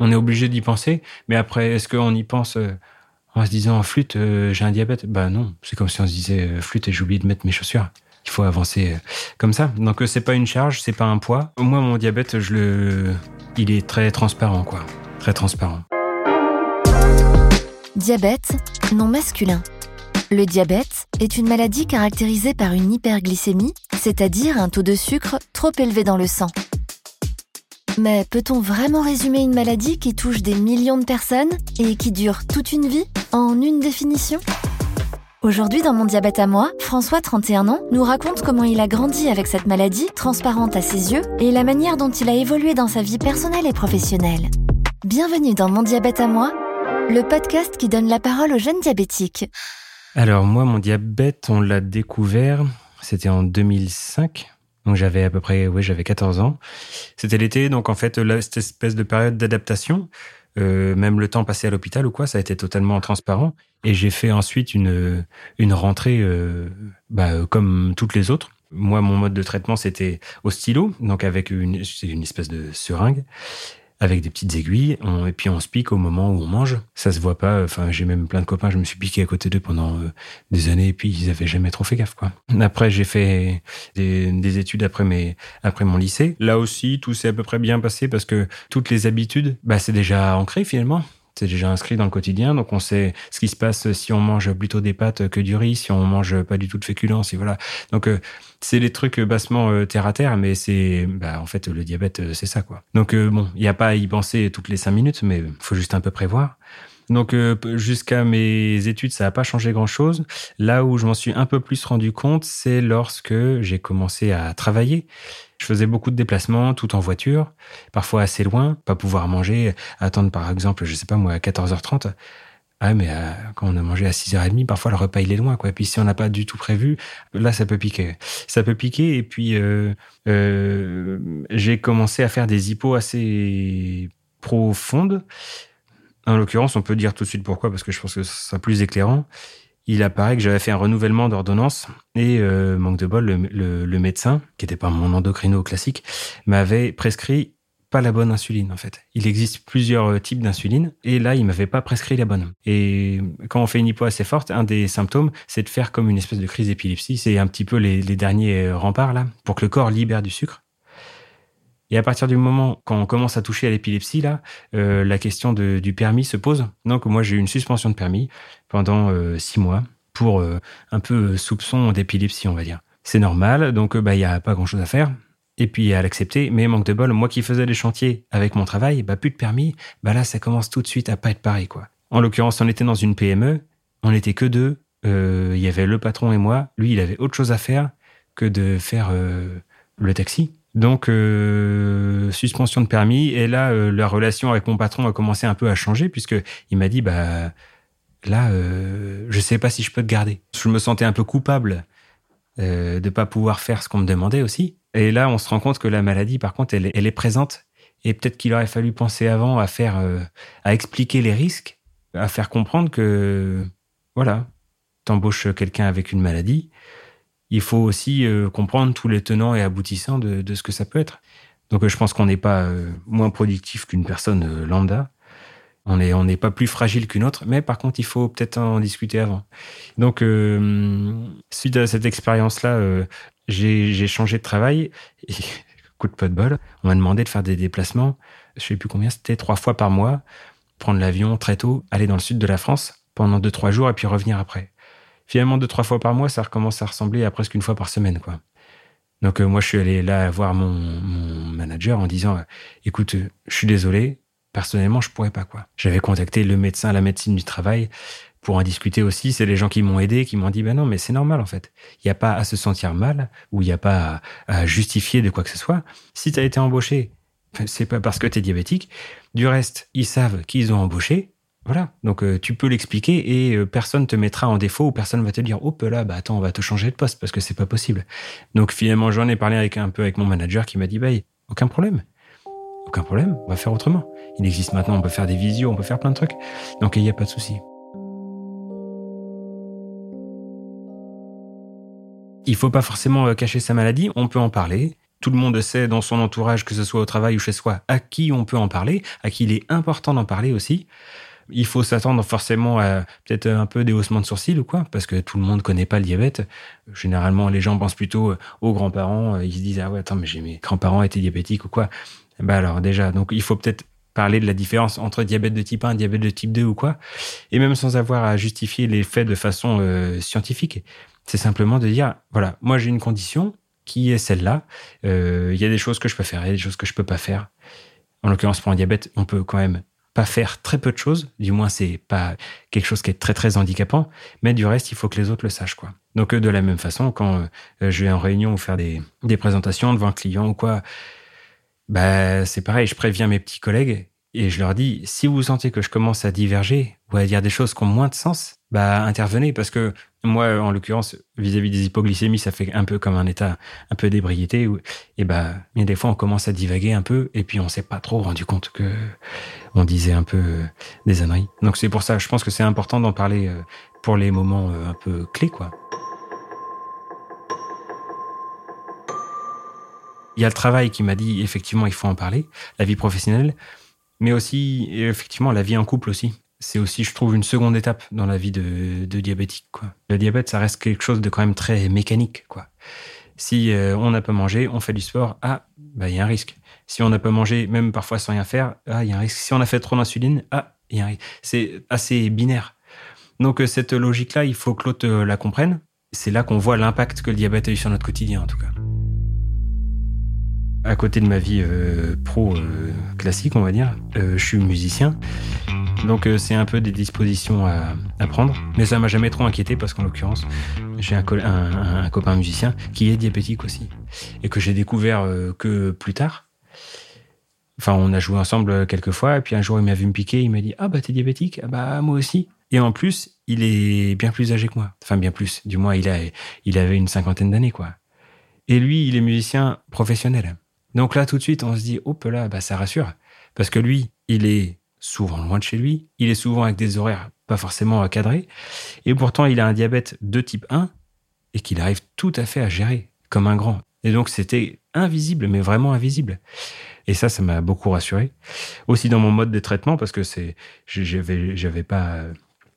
On est obligé d'y penser, mais après, est-ce qu'on y pense euh, en se disant flûte, euh, j'ai un diabète? Bah non, c'est comme si on se disait euh, flûte et j'ai oublié de mettre mes chaussures. Il faut avancer comme ça. Donc c'est pas une charge, c'est pas un poids. Moi, mon diabète, je le, il est très transparent, quoi, très transparent. Diabète, non masculin. Le diabète est une maladie caractérisée par une hyperglycémie, c'est-à-dire un taux de sucre trop élevé dans le sang. Mais peut-on vraiment résumer une maladie qui touche des millions de personnes et qui dure toute une vie en une définition? Aujourd'hui, dans Mon diabète à moi, François, 31 ans, nous raconte comment il a grandi avec cette maladie, transparente à ses yeux, et la manière dont il a évolué dans sa vie personnelle et professionnelle. Bienvenue dans Mon diabète à moi, le podcast qui donne la parole aux jeunes diabétiques. Alors moi, mon diabète, on l'a découvert, c'était en 2005. Donc j'avais à peu près, oui, j'avais 14 ans. C'était l'été, donc en fait, là, cette espèce de période d'adaptation, euh, même le temps passé à l'hôpital ou quoi, ça a été totalement transparent. Et j'ai fait ensuite une, une rentrée euh, bah, comme toutes les autres. Moi, mon mode de traitement, c'était au stylo, donc avec une, une espèce de seringue avec des petites aiguilles, et puis on se pique au moment où on mange. Ça se voit pas. Enfin, j'ai même plein de copains, je me suis piqué à côté d'eux pendant euh, des années, et puis ils avaient jamais trop fait gaffe, quoi. Après, j'ai fait des, des, études après mes, après mon lycée. Là aussi, tout s'est à peu près bien passé parce que toutes les habitudes, bah, c'est déjà ancré finalement c'est déjà inscrit dans le quotidien, donc on sait ce qui se passe si on mange plutôt des pâtes que du riz, si on mange pas du tout de féculents, et voilà. Donc euh, c'est des trucs bassement euh, terre à terre, mais c'est bah, en fait le diabète euh, c'est ça quoi. Donc bon, il n'y a pas à y penser toutes les cinq minutes, mais faut juste un peu prévoir. Donc jusqu'à mes études, ça n'a pas changé grand-chose. Là où je m'en suis un peu plus rendu compte, c'est lorsque j'ai commencé à travailler. Je faisais beaucoup de déplacements, tout en voiture, parfois assez loin, pas pouvoir manger, attendre par exemple, je sais pas moi, à 14h30. Ah, mais euh, quand on a mangé à 6h30, parfois le repas il est loin, quoi. Et puis si on n'a pas du tout prévu, là ça peut piquer. Ça peut piquer. Et puis euh, euh, j'ai commencé à faire des hippos assez profondes. En l'occurrence, on peut dire tout de suite pourquoi, parce que je pense que ce sera plus éclairant il apparaît que j'avais fait un renouvellement d'ordonnance et euh, manque de bol, le, médecin, qui n'était pas mon endocrino classique, m'avait prescrit pas la bonne insuline en fait. Il existe plusieurs euh, types d'insuline et là il m'avait pas prescrit la bonne. Et quand on fait une hypo assez forte, un des symptômes c'est de faire comme une espèce de crise d'épilepsie. C'est un petit peu les, les derniers euh, remparts là pour que le corps libère du sucre. Et à partir du moment quand on commence à toucher à l'épilepsie, là, euh, la question du permis se pose. Donc moi j'ai eu une suspension de permis pendant euh, six mois pour euh, un peu soupçon d'épilepsie, on va dire. C'est normal, donc bah il y a pas grand chose à faire. Et puis à l'accepter, mais manque de bol, moi qui faisais les chantiers avec mon travail, bah plus de permis, bah là ça commence tout de suite à pas être pareil quoi. En l'occurrence, on était dans une PME, on n'était que deux, il y avait le patron et moi. Lui, il avait autre chose à faire que de faire le taxi. Donc, euh, suspension de permis. Et là, euh, la relation avec mon patron a commencé un peu à changer puisque il m'a dit, bah, là, euh, je sais pas si je peux te garder. Je me sentais un peu coupable euh, de pas pouvoir faire ce qu'on me demandait aussi. Et là, on se rend compte que la maladie, par contre, elle, elle est présente. Et peut-être qu'il aurait fallu penser avant à faire, à expliquer les risques, à faire comprendre que, voilà, t'embauches quelqu'un avec une maladie il faut aussi euh, comprendre tous les tenants et aboutissants de, ce que ça peut être. Donc euh, je pense qu'on n'est pas euh, moins productif qu'une personne lambda. On n'est on n'est pas plus fragile qu'une autre, mais par contre, il faut peut-être en discuter avant. Donc, suite à cette expérience-là, j'ai changé de travail. Et, coup de pas de bol, on m'a demandé de faire des déplacements, je sais plus combien, c'était trois fois par mois, prendre l'avion très tôt, aller dans le sud de la France pendant deux, trois jours et puis revenir après finalement deux trois fois par mois, ça recommence à ressembler à presque une fois par semaine, quoi. Donc euh, moi, je suis allé là voir mon, mon manager en disant, euh, écoute, euh, je suis désolé, personnellement, je pourrais pas, quoi. J'avais contacté le médecin, la médecine du travail pour en discuter aussi. C'est les gens qui m'ont aidé, qui m'ont dit, ben non, mais c'est normal en fait. Il n'y a pas à se sentir mal ou il n'y a pas à, à, justifier de quoi que ce soit. Si tu as été embauché, c'est pas parce que tu es diabétique. Du reste, ils savent qu'ils ont embauché. Voilà. Donc euh, tu peux l'expliquer et euh, personne te mettra en défaut ou personne va te dire oh là bah attends on va te changer de poste parce que c'est pas possible. Donc finalement j'en ai parlé avec un peu avec mon manager qui m'a dit bah aucun problème. Aucun problème, on va faire autrement. Il existe maintenant, on peut faire des visios, on peut faire plein de trucs. Donc il n'y a pas de souci. Il faut pas forcément euh, cacher sa maladie, on peut en parler tout le monde sait dans son entourage, que ce soit au travail ou chez soi, à qui on peut en parler, à qui il est important d'en parler aussi. Il faut s'attendre forcément à peut-être un peu des haussements de sourcils ou quoi, parce que tout le monde connaît pas le diabète. Généralement, les gens pensent plutôt aux grands-parents. Ils se disent ah ouais attends mais j'ai mes grands-parents étaient diabétiques ou quoi. Bah alors déjà donc il faut peut-être parler de la différence entre diabète de type 1 diabète de type 2 ou quoi, et même sans avoir à justifier les faits de façon euh, scientifique. C'est simplement de dire voilà moi j'ai une condition qui est celle-là. Euh, il y a des choses que je peux faire, il y a des choses que je peux pas faire. En l'occurrence, pour un diabète, on peut quand même pas faire très peu de choses. Du moins, c'est pas quelque chose qui est très très handicapant. Mais du reste, il faut que les autres le sachent, quoi. Donc, euh, de la même façon, quand euh, je vais en réunion ou faire des, des présentations devant un client ou quoi, bah, c'est pareil, je préviens mes petits collègues et je leur dis, si vous sentez que je commence à diverger ou à dire des choses qui ont moins de sens, bah intervenez parce que moi, en l'occurrence, vis-à-vis des hypoglycémies, ça fait un peu comme un état un peu d'ébriété. Et bah, des fois, on commence à divaguer un peu et puis on s'est pas trop rendu compte que on disait un peu euh, des âneries. Donc c'est pour ça, je pense que c'est important d'en parler euh, pour les moments euh, un peu clés, quoi. Il y a le travail qui m'a dit effectivement il faut en parler, la vie professionnelle, mais aussi effectivement la vie en couple aussi. C'est aussi, je trouve, une seconde étape dans la vie de, diabétique. Quoi. Le diabète, ça reste quelque chose de quand même très mécanique. Quoi. Si euh, on n'a pas mangé, on fait du sport, ah, bah il y a un risque. Si on n'a pas mangé, même parfois sans rien faire, ah, il y a un risque. Si on a fait trop d'insuline, ah, il y a un risque. C'est assez binaire. Donc euh, cette logique-là, il faut que l'autre euh, la comprenne. C'est là qu'on voit l'impact que le diabète a eu sur notre quotidien, en tout cas à côté de ma vie euh, pro euh, classique, on va dire, euh, je suis musicien. Donc c'est un peu des dispositions à, prendre. Mais ça m'a jamais trop inquiété parce qu'en l'occurrence, j'ai un, copain musicien qui est diabétique aussi. Et que j'ai découvert que plus tard. Enfin, on a joué ensemble quelques fois. Et puis un jour, il m'a vu me piquer. Il m'a dit Ah bah t'es diabétique Ah bah moi aussi. Et en plus, il est bien plus âgé que moi. Enfin, bien plus. Du moins, il, a, il avait une cinquantaine d'années, quoi. Et lui, il est musicien professionnel. Donc là, tout de suite, on se dit, hop là, bah, ça rassure. Parce que lui, il est souvent loin de chez lui, il est souvent avec des horaires pas forcément cadrés, et pourtant il a un diabète de type 1 et qu'il arrive tout à fait à gérer comme un grand. Et donc c'était invisible, mais vraiment invisible. Et ça, ça m'a beaucoup rassuré. Aussi dans mon mode de traitement, parce que c'est, j'avais, j'avais pas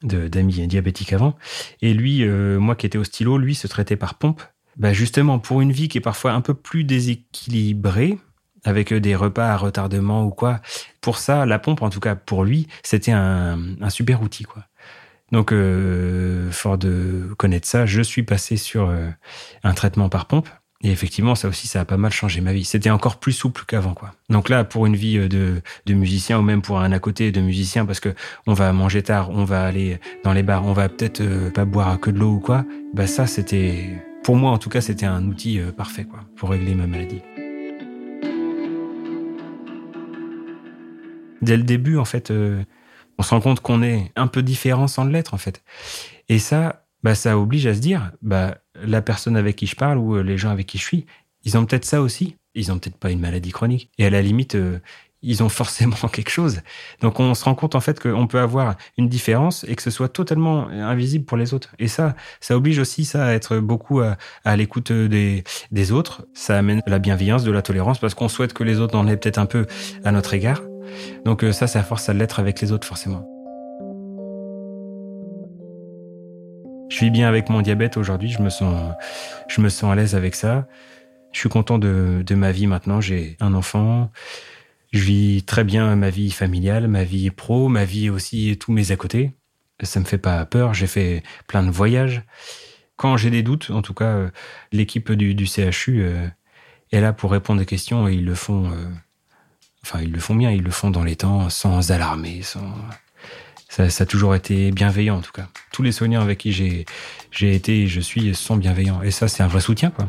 d'amis diabétiques avant. Et lui, euh, moi qui étais au stylo, lui se traitait par pompe bah justement, pour une vie qui est parfois un peu plus déséquilibrée, avec des repas à retardement ou quoi, pour ça, la pompe, en tout cas pour lui, c'était un, super outil. quoi. Donc, euh, fort de connaître ça, je suis passé sur euh, un traitement par pompe. Et effectivement, ça aussi, ça a pas mal changé ma vie. C'était encore plus souple qu'avant, quoi. Donc là, pour une vie euh, de, musicien ou même pour un à côté de musicien, parce que on va manger tard, on va aller dans les bars, on va peut-être euh, pas boire que de l'eau ou quoi, bah ça, c'était pour moi, en tout cas, c'était un outil euh, parfait quoi, pour régler ma maladie. Dès le début, en fait, euh, on se rend compte qu'on est un peu différent sans l'être, en fait. Et ça, bah, ça oblige à se dire, bah, la personne avec qui je parle ou euh, les gens avec qui je suis, ils ont peut-être ça aussi. Ils ont peut-être pas une maladie chronique. Et à la limite, ils ont forcément quelque chose. Donc on se rend compte en fait qu'on peut avoir une différence et que ce soit totalement invisible pour les autres. Et ça, ça oblige aussi ça à être beaucoup à, l'écoute des, des autres. Ça amène la bienveillance, de la tolérance parce qu'on souhaite que les autres en aient peut-être un peu à notre égard. Donc euh, ça, ça force à l'être avec les autres forcément. Je suis bien avec mon diabète aujourd'hui. Je me sens, je me sens à l'aise avec ça. Je suis content de ma vie maintenant. J'ai un enfant. Je vis très bien ma vie familiale, ma vie pro, ma vie aussi, tous mes à côté. Ça me fait pas peur. J'ai fait plein de voyages. Quand j'ai des doutes, en tout cas, euh, l'équipe du, CHU euh, est là pour répondre aux questions et ils le font. Euh, enfin, ils le font bien. Ils le font dans les temps, sans alarmer, sans. Ça, ça, a toujours été bienveillant en tout cas. Tous les soignants avec qui j'ai été et je suis sont bienveillants. Et ça, c'est un vrai soutien, quoi.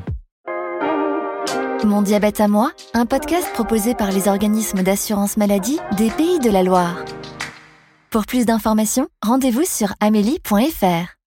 Mon diabète à moi, un podcast proposé par les organismes d'assurance maladie des pays de la Loire. Pour plus d'informations, rendez-vous sur amélie.fr.